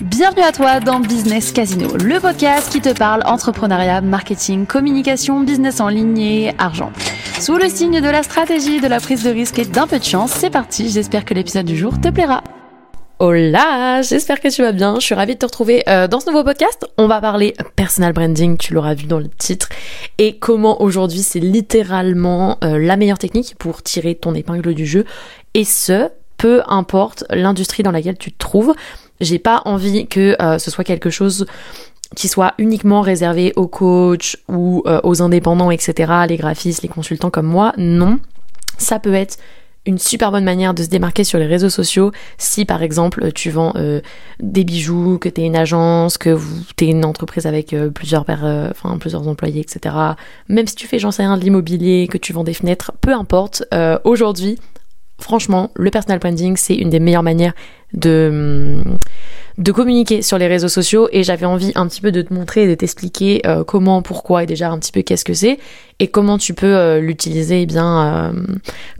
Bienvenue à toi dans Business Casino, le podcast qui te parle entrepreneuriat, marketing, communication, business en ligne et argent. Sous le signe de la stratégie, de la prise de risque et d'un peu de chance, c'est parti, j'espère que l'épisode du jour te plaira. Hola, j'espère que tu vas bien. Je suis ravie de te retrouver euh, dans ce nouveau podcast. On va parler personal branding, tu l'auras vu dans le titre, et comment aujourd'hui c'est littéralement euh, la meilleure technique pour tirer ton épingle du jeu, et ce, peu importe l'industrie dans laquelle tu te trouves. J'ai pas envie que euh, ce soit quelque chose qui soit uniquement réservé aux coachs ou aux indépendants, etc., les graphistes, les consultants comme moi. Non, ça peut être une super bonne manière de se démarquer sur les réseaux sociaux si par exemple tu vends euh, des bijoux, que tu es une agence, que tu es une entreprise avec euh, plusieurs, euh, plusieurs employés, etc. Même si tu fais, j'en sais rien, de l'immobilier, que tu vends des fenêtres, peu importe. Aujourd'hui, franchement, le personal branding, c'est une des meilleures manières de... Communiquer sur les réseaux sociaux et j'avais envie un petit peu de te montrer et de t'expliquer euh, comment, pourquoi et déjà un petit peu qu'est-ce que c'est et comment tu peux euh, l'utiliser eh bien euh,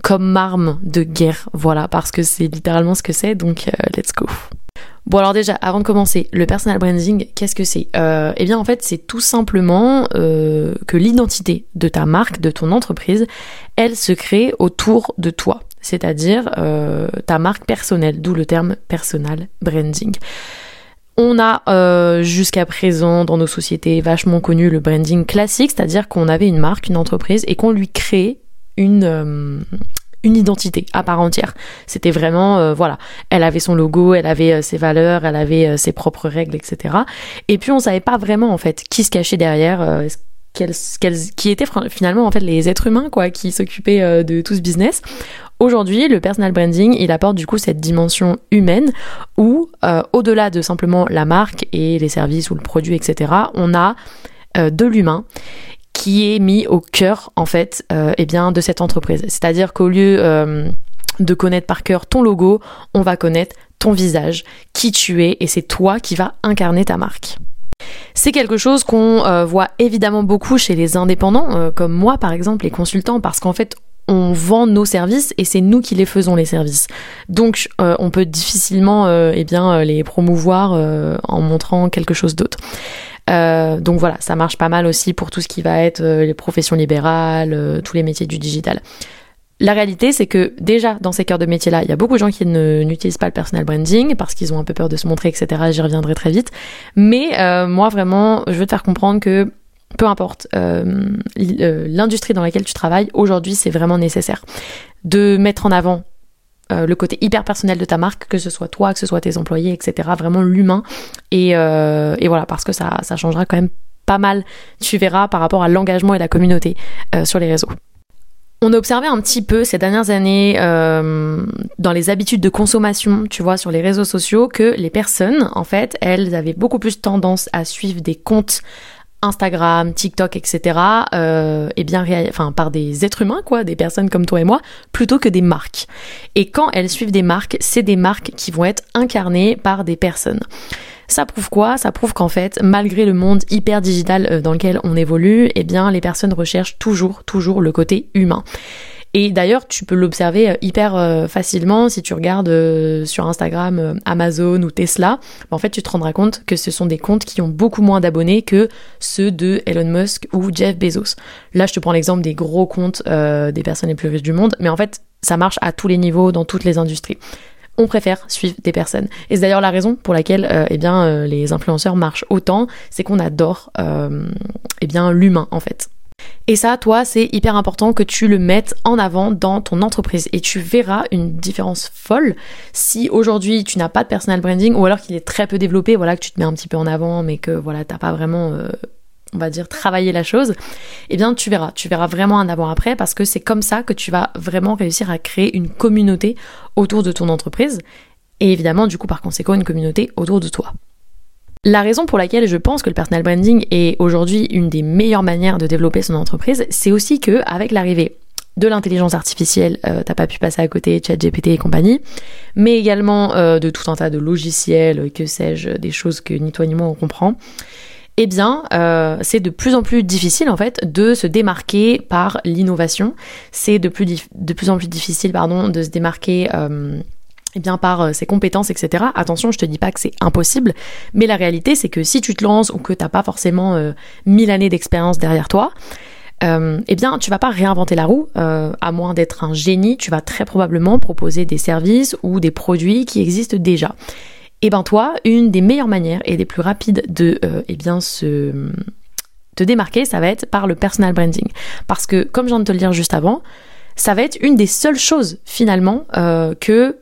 comme arme de guerre. Voilà, parce que c'est littéralement ce que c'est, donc let's go. Bon alors déjà, avant de commencer, le personal branding, qu'est-ce que c'est? Eh bien en fait, c'est tout simplement que l'identité de ta marque, de ton entreprise, elle se crée autour de toi c'est-à-dire euh, ta marque personnelle, d'où le terme personal branding. On a euh, jusqu'à présent dans nos sociétés vachement connu le branding classique, c'est-à-dire qu'on avait une marque, une entreprise et qu'on lui crée une, euh, une identité à part entière. C'était vraiment, voilà, elle avait son logo, elle avait ses valeurs, elle avait ses propres règles, etc. Et puis on savait pas vraiment en fait qui se cachait derrière, qui étaient finalement en fait les êtres humains quoi, qui s'occupaient de tout ce business. Aujourd'hui, le personal branding, il apporte du coup cette dimension humaine où, euh, au-delà de simplement la marque et les services ou le produit, etc., on a euh, de l'humain qui est mis au cœur en fait euh, eh bien, de cette entreprise. C'est-à-dire qu'au lieu de connaître par cœur ton logo, on va connaître ton visage, qui tu es, et c'est toi qui vas incarner ta marque. C'est quelque chose qu'on voit évidemment beaucoup chez les indépendants, comme moi par exemple, les consultants, parce qu'en fait, on vend nos services et c'est nous qui les faisons les services. Donc euh, on peut difficilement euh, eh bien euh, les promouvoir en montrant quelque chose d'autre. donc voilà, ça marche pas mal aussi pour tout ce qui va être les professions libérales, tous les métiers du digital. La réalité, c'est que déjà dans ces cœurs de métier-là, il y a beaucoup de gens qui n'utilisent pas le personal branding parce qu'ils ont un peu peur de se montrer, etc. J'y reviendrai très vite. Mais moi vraiment, je veux te faire comprendre que peu importe euh, euh, l'industrie dans laquelle tu travailles, aujourd'hui c'est vraiment nécessaire de mettre en avant euh, le côté hyper personnel de ta marque, que ce soit toi, que ce soit tes employés, etc. Vraiment l'humain. Et, voilà, parce que ça, ça changera quand même pas mal, tu verras, par rapport à l'engagement et la communauté sur les réseaux. On a observé un petit peu ces dernières années dans les habitudes de consommation, tu vois, sur les réseaux sociaux, que les personnes, en fait, elles avaient beaucoup plus tendance à suivre des comptes Instagram, TikTok, etc. Euh, et bien, par des êtres humains, quoi, des personnes comme toi et moi, plutôt que des marques. Et quand elles suivent des marques, c'est des marques qui vont être incarnées par des personnes. Ça prouve quoi? Ça prouve qu'en fait, malgré le monde hyper digital euh, dans lequel on évolue, eh bien, les personnes recherchent toujours, toujours le côté humain. Et d'ailleurs, tu peux l'observer euh, hyper euh, facilement si tu regardes euh, sur Instagram Amazon ou Tesla. En fait, tu te rendras compte que ce sont des comptes qui ont beaucoup moins d'abonnés que ceux de Elon Musk ou Jeff Bezos. Là, je te prends l'exemple des gros comptes des personnes les plus riches du monde, mais en fait, ça marche à tous les niveaux, dans toutes les industries on préfère suivre des personnes. Et c'est d'ailleurs la raison pour laquelle eh bien, les influenceurs marchent autant, c'est qu'on adore eh bien, l'humain en fait. Et ça, toi, c'est hyper important que tu le mettes en avant dans ton entreprise. Et tu verras une différence folle si aujourd'hui tu n'as pas de personal branding ou alors qu'il est très peu développé, voilà, que tu te mets un petit peu en avant, mais que voilà, t'as pas vraiment, euh, on va dire, travaillé la chose. Eh bien, tu verras, tu verras vraiment un avant-après parce que c'est comme ça que tu vas vraiment réussir à créer une communauté autour de ton entreprise. Et évidemment, du coup, par conséquent, une communauté autour de toi. La raison pour laquelle je pense que le personal branding est aujourd'hui une des meilleures manières de développer son entreprise, c'est aussi que avec l'arrivée de l'intelligence artificielle, euh, t'as pas pu passer à côté ChatGPT et compagnie, mais également euh, de tout un tas de logiciels, que sais-je, des choses que ni toi ni moi on comprend. Eh bien, euh, c'est de plus en plus difficile en fait de se démarquer par l'innovation. C'est de plus, de plus en plus difficile, pardon, de se démarquer eh bien par ses compétences, etc. Attention, je te dis pas que c'est impossible, mais la réalité c'est que si tu te lances ou que t'as pas forcément mille années d'expérience derrière toi, euh, eh bien, tu vas pas réinventer la roue, euh, à moins d'être un génie, tu vas très probablement proposer des services ou des produits qui existent déjà. Et eh ben toi, une des meilleures manières et des plus rapides de euh, eh bien se te démarquer, ça va être par le personal branding. Parce que, comme je viens de te le dire juste avant, ça va être une des seules choses finalement que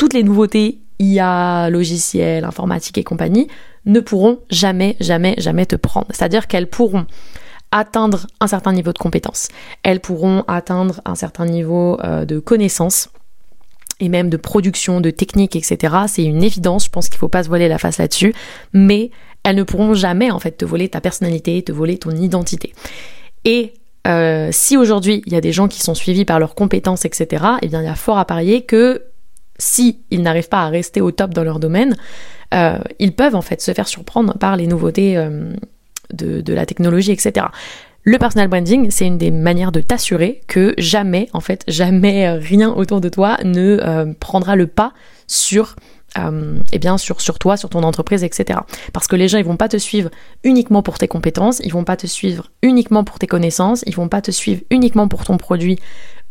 toutes les nouveautés IA, logiciels, informatique et compagnie ne pourront jamais, jamais, jamais te prendre. C'est-à-dire qu'elles pourront atteindre un certain niveau de compétence. Elles pourront atteindre un certain niveau euh, de connaissance et même de production, de technique, etc. C'est une évidence, je pense qu'il ne faut pas se voiler la face là-dessus, mais elles ne pourront jamais en fait te voler ta personnalité, te voler ton identité. Et euh, si aujourd'hui il y a des gens qui sont suivis par leurs compétences, etc., eh bien il y a fort à parier que si ils n'arrivent pas à rester au top dans leur domaine, euh, ils peuvent en fait se faire surprendre par les nouveautés de, la technologie, etc. Le personal branding, c'est une des manières de t'assurer que jamais, en fait, jamais rien autour de toi ne euh, prendra le pas sur euh, eh bien sur, sur toi, sur ton entreprise, etc. Parce que les gens, ils vont pas te suivre uniquement pour tes compétences, ils vont pas te suivre uniquement pour tes connaissances, ils vont pas te suivre uniquement pour ton produit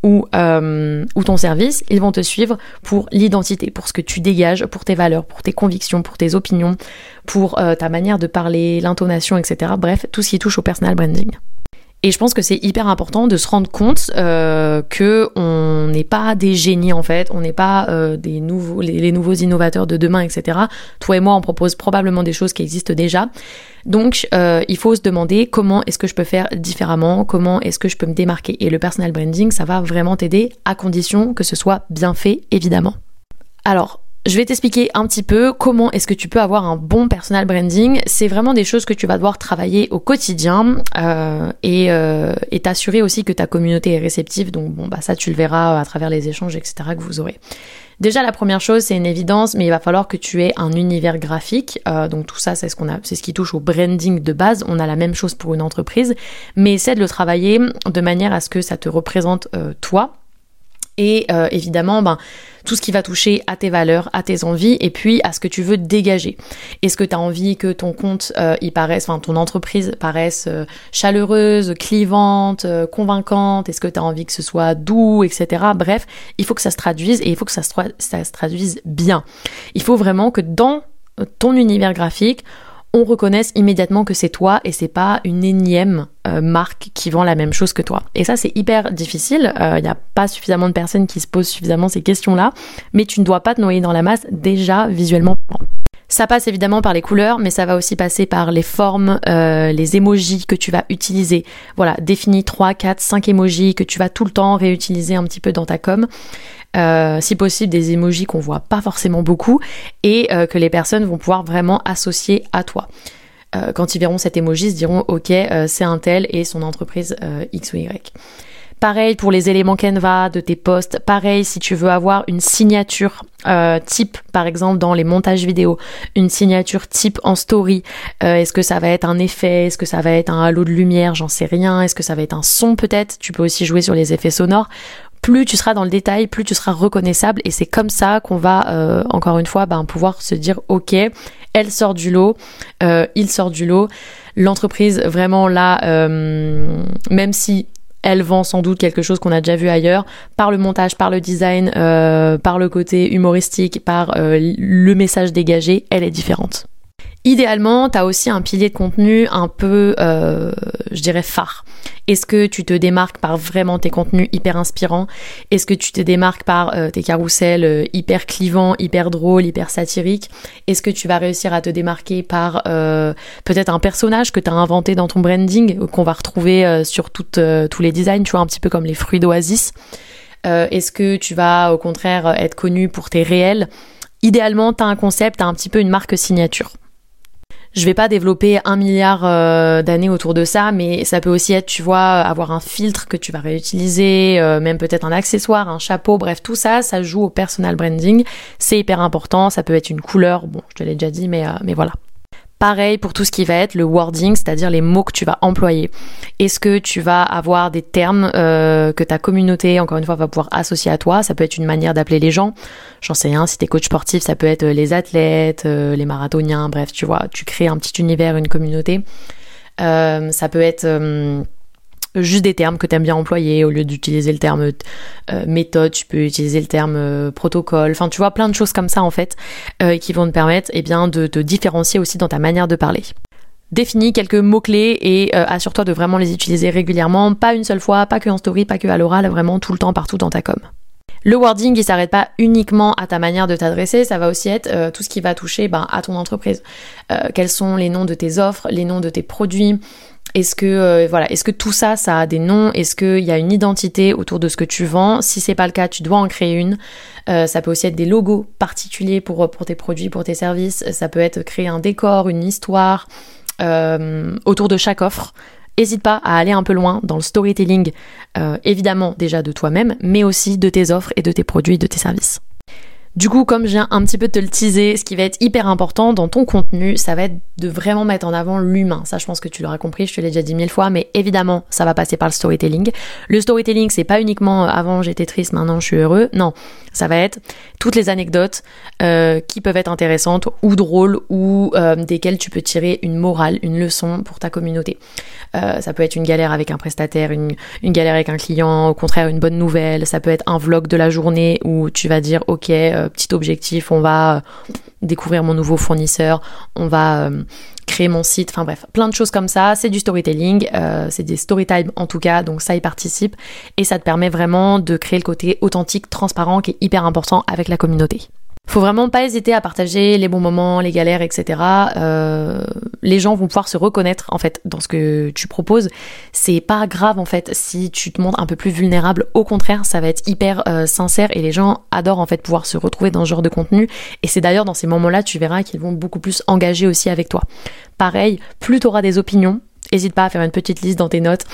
ou, euh, ton service, ils vont te suivre pour l'identité, pour ce que tu dégages, pour tes valeurs, pour tes convictions, pour tes opinions, pour euh, ta manière de parler, l'intonation, etc. Bref, tout ce qui touche au personal branding. Et je pense que c'est hyper important de se rendre compte euh, que on n'est pas des génies en fait, on n'est pas euh, des nouveaux, les, nouveaux innovateurs de demain, etc. Toi et moi, on propose probablement des choses qui existent déjà. Donc, euh, il faut se demander comment est-ce que je peux faire différemment, comment est-ce que je peux me démarquer. Et le personal branding, ça va vraiment t'aider à condition que ce soit bien fait, évidemment. Alors, je vais t'expliquer un petit peu comment est-ce que tu peux avoir un bon personal branding. C'est vraiment des choses que tu vas devoir travailler au quotidien euh, euh, et t'assurer aussi que ta communauté est réceptive. Donc bon bah ça tu le verras à travers les échanges etc que vous aurez. Déjà la première chose c'est une évidence, mais il va falloir que tu aies un univers graphique. Euh, donc tout ça c'est ce qu'on a, c'est ce qui touche au branding de base. On a la même chose pour une entreprise, mais essaie de le travailler de manière à ce que ça te représente toi et euh, évidemment ben, tout ce qui va toucher à tes valeurs, à tes envies et puis à ce que tu veux dégager. Est-ce que tu as envie que ton compte euh, il paraisse, enfin ton entreprise paraisse euh, chaleureuse, clivante, convaincante? Est-ce que tu as envie que ce soit doux, etc. Bref, il faut que ça se traduise et il faut que ça se traduise bien. Il faut vraiment que dans ton univers graphique, on reconnaisse immédiatement que c'est toi et c'est pas une énième euh, marque qui vend la même chose que toi. Et ça c'est hyper difficile, il euh, n'y a pas suffisamment de personnes qui se posent suffisamment ces questions-là, mais tu ne dois pas te noyer dans la masse déjà visuellement. Ça passe évidemment par les couleurs, mais ça va aussi passer par les formes, euh, les emojis que tu vas utiliser. Voilà, définis 3, 4, 5 emojis que tu vas tout le temps réutiliser un petit peu dans ta com. Euh, si possible des emojis qu'on voit pas forcément beaucoup et euh, que les personnes vont pouvoir vraiment associer à toi. quand ils verront cet emoji, ils diront ok, c'est un tel et son entreprise X ou Y. Pareil pour les éléments Canva de tes posts. Pareil si tu veux avoir une signature euh, type, par exemple dans les montages vidéo, une signature type en story. Euh, est-ce que ça va être un effet? Est-ce que ça va être un halo de lumière? J'en sais rien. Est-ce que ça va être un son peut-être? Tu peux aussi jouer sur les effets sonores plus tu seras dans le détail, plus tu seras reconnaissable et c'est comme ça qu'on va euh, encore une fois ben, pouvoir se dire ok, elle sort du lot, il sort du lot, l'entreprise vraiment là, même si elle vend sans doute quelque chose qu'on a déjà vu ailleurs, par le montage, par le design, euh, par le côté humoristique, par euh, le message dégagé, elle est différente. Idéalement, tu as aussi un pilier de contenu un peu, euh, je dirais, phare. Est-ce que tu te démarques par vraiment tes contenus hyper inspirants? Est-ce que tu te démarques par euh, tes carousels euh, hyper clivants, hyper drôles, hyper satiriques? Est-ce que tu vas réussir à te démarquer par peut-être un personnage que tu as inventé dans ton branding, qu'on va retrouver sur tous les designs, tu vois, un petit peu comme les fruits d'Oasis? Est-ce que tu vas au contraire être connu pour tes réels? Idéalement, tu as un concept, tu as un petit peu une marque signature. Je vais pas développer un milliard euh, d'années autour de ça, mais ça peut aussi être, tu vois, avoir un filtre que tu vas réutiliser, euh, même peut-être un accessoire, un chapeau, bref, tout ça, ça joue au personal branding. C'est hyper important. Ça peut être une couleur, bon, je te l'ai déjà dit, mais, euh, mais voilà. Pareil pour tout ce qui va être le wording, c'est-à-dire les mots que tu vas employer. Est-ce que tu vas avoir des termes euh, que ta communauté, encore une fois, va pouvoir associer à toi? Ça peut être une manière d'appeler les gens. J'en sais rien, si t'es coach sportif, ça peut être euh, les athlètes, euh, les marathoniens, bref, tu vois, tu crées un petit univers, une communauté. ça peut être juste des termes que tu aimes bien employer au lieu d'utiliser le terme euh, méthode tu peux utiliser le terme euh, protocole. Enfin tu vois plein de choses comme ça en fait euh, qui vont te permettre eh bien de te différencier aussi dans ta manière de parler. Définis quelques mots-clés et assure-toi de vraiment les utiliser régulièrement, pas une seule fois, pas que en story, pas que à l'oral, vraiment tout le temps, partout dans ta com. Le wording, il s'arrête pas uniquement à ta manière de t'adresser, ça va aussi être tout ce qui va toucher ben, à ton entreprise. quels sont les noms de tes offres, les noms de tes produits, est-ce que euh, tout ça, ça a des noms? Est-ce qu'il y a une identité autour de ce que tu vends? Si c'est pas le cas, tu dois en créer une. Euh, ça peut aussi être des logos particuliers pour tes produits, pour tes services. Ça peut être créer un décor, une histoire euh, autour de chaque offre. N'hésite pas à aller un peu loin dans le storytelling, évidemment déjà de toi-même, mais aussi de tes offres et de tes produits, de tes services. Du coup, comme je viens un petit peu de te le teaser, ce qui va être hyper important dans ton contenu, ça va être de vraiment mettre en avant l'humain. Ça, je pense que tu l'auras compris, je te l'ai déjà dit mille fois, mais évidemment, ça va passer par le storytelling. Le storytelling, c'est pas uniquement euh, avant j'étais triste, maintenant je suis heureux. Non, ça va être toutes les anecdotes euh, qui peuvent être intéressantes ou drôles ou euh, desquelles tu peux tirer une morale, une leçon pour ta communauté. ça peut être une galère avec un prestataire, une, une galère avec un client, au contraire une bonne nouvelle. Ça peut être un vlog de la journée où tu vas dire ok petit objectif, on va euh, découvrir mon nouveau fournisseur, on va euh, créer mon site, enfin bref, plein de choses comme ça. C'est du storytelling, c'est des storytime en tout cas, donc ça y participe et ça te permet vraiment de créer le côté authentique, transparent qui est hyper important avec la communauté. Faut vraiment pas hésiter à partager les bons moments, les galères, etc. Euh, les gens vont pouvoir se reconnaître en fait dans ce que tu proposes. C'est pas grave en fait si tu te montres un peu plus vulnérable. Au contraire, ça va être hyper euh, sincère et les gens adorent en fait pouvoir se retrouver dans ce genre de contenu. Et c'est d'ailleurs dans ces moments-là, tu verras qu'ils vont beaucoup plus engager aussi avec toi. Pareil, plus tu auras des opinions, N'hésite pas à faire une petite liste dans tes notes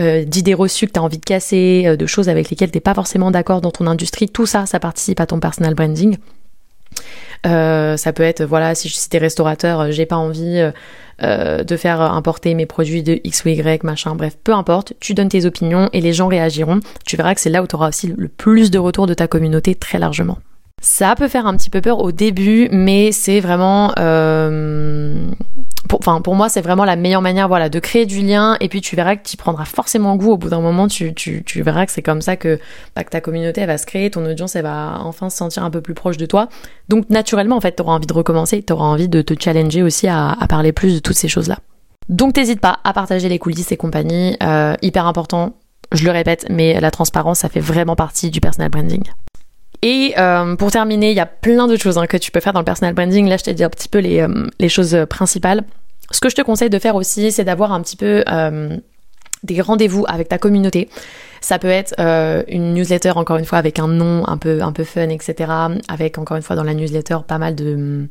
euh, d'idées reçues que tu as envie de casser, de choses avec lesquelles tu pas forcément d'accord dans ton industrie. Tout ça, ça participe à ton personal branding. Euh, ça peut être, voilà, si je suis restaurateur, euh, j'ai pas envie euh, de faire importer mes produits de X ou Y, machin, bref, peu importe, tu donnes tes opinions et les gens réagiront. Tu verras que c'est là où tu auras aussi le plus de retour de ta communauté très largement. Ça peut faire un petit peu peur au début, mais c'est vraiment pour, enfin, pour moi, c'est vraiment la meilleure manière, voilà, de créer du lien. Et puis, tu verras que tu prendras forcément goût. Au bout d'un moment, tu, tu, verras que c'est comme ça que, bah, ta communauté, va se créer, ton audience, elle va enfin se sentir un peu plus proche de toi. Donc, naturellement, en fait, tu auras envie de recommencer, tu auras envie de te challenger aussi à, à parler plus de toutes ces choses-là. Donc, t'hésites pas à partager les coulisses et compagnie. Euh, hyper important, je le répète, mais la transparence, ça fait vraiment partie du personal branding. Et euh, pour terminer, il y a plein d'autres choses hein, que tu peux faire dans le personal branding. Là, je t'ai dit un petit peu les, euh, choses principales. Ce que je te conseille de faire aussi, c'est d'avoir un petit peu euh, des rendez-vous avec ta communauté. Ça peut être une newsletter, encore une fois, avec un nom un peu, un peu fun, etc. Avec, encore une fois, dans la newsletter, pas mal de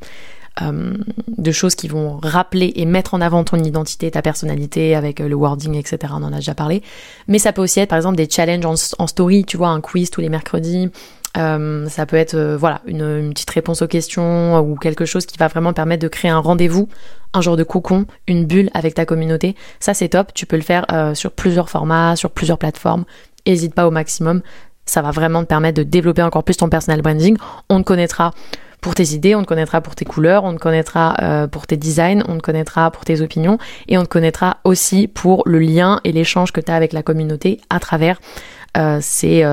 choses qui vont rappeler et mettre en avant ton identité, ta personnalité avec le wording, etc. On en a déjà parlé. Mais ça peut aussi être par exemple des challenges en story, tu vois, un quiz tous les mercredis, euh, ça peut être euh, voilà une, petite réponse aux questions ou quelque chose qui va vraiment permettre de créer un rendez-vous, un genre de cocon, une bulle avec ta communauté. Ça c'est top. Tu peux le faire euh, sur plusieurs formats, sur plusieurs plateformes. Hésite pas au maximum. Ça va vraiment te permettre de développer encore plus ton personal branding. On te connaîtra pour tes idées, on te connaîtra pour tes couleurs, on te connaîtra pour tes designs, on te connaîtra pour tes opinions et on te connaîtra aussi pour le lien et l'échange que tu as avec la communauté à travers ces,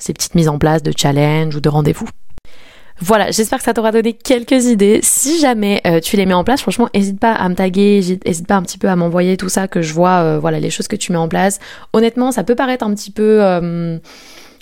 ces petites mises en place de challenge ou de rendez-vous. Voilà, j'espère que ça t'aura donné quelques idées. Si jamais euh, tu les mets en place, franchement, n'hésite pas à me taguer, n'hésite pas un petit peu à m'envoyer tout ça, que je vois, euh, voilà, les choses que tu mets en place. Honnêtement, ça peut paraître un petit peu euh,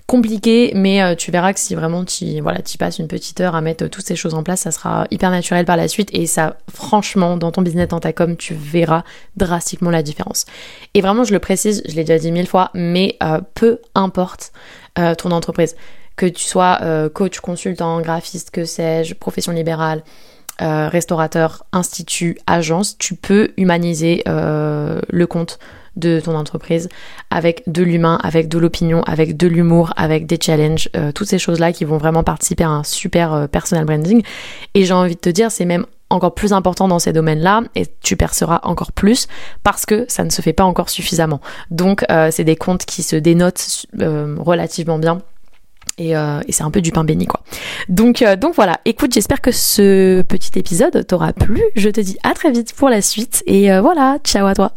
compliqué, mais tu verras que si vraiment tu voilà, tu passes une petite heure à mettre toutes ces choses en place, ça sera hyper naturel par la suite et ça, franchement, dans ton business, dans ta com, tu verras drastiquement la différence. Et vraiment, je le précise, je l'ai déjà dit mille fois, mais peu importe euh, ton entreprise. Que tu sois euh, coach, consultant, graphiste, que sais-je, profession libérale, euh, restaurateur, institut, agence, tu peux humaniser le compte de ton entreprise avec de l'humain, avec de l'opinion, avec de l'humour, avec des challenges, toutes ces choses-là qui vont vraiment participer à un super personal branding. Et j'ai envie de te dire, c'est même encore plus important dans ces domaines-là et tu perceras encore plus parce que ça ne se fait pas encore suffisamment. Donc euh, c'est des comptes qui se dénotent euh, relativement bien. Et, euh, et c'est un peu du pain béni quoi. Donc, donc voilà, écoute, j'espère que ce petit épisode t'aura plu. Je te dis à très vite pour la suite. Et voilà, ciao à toi.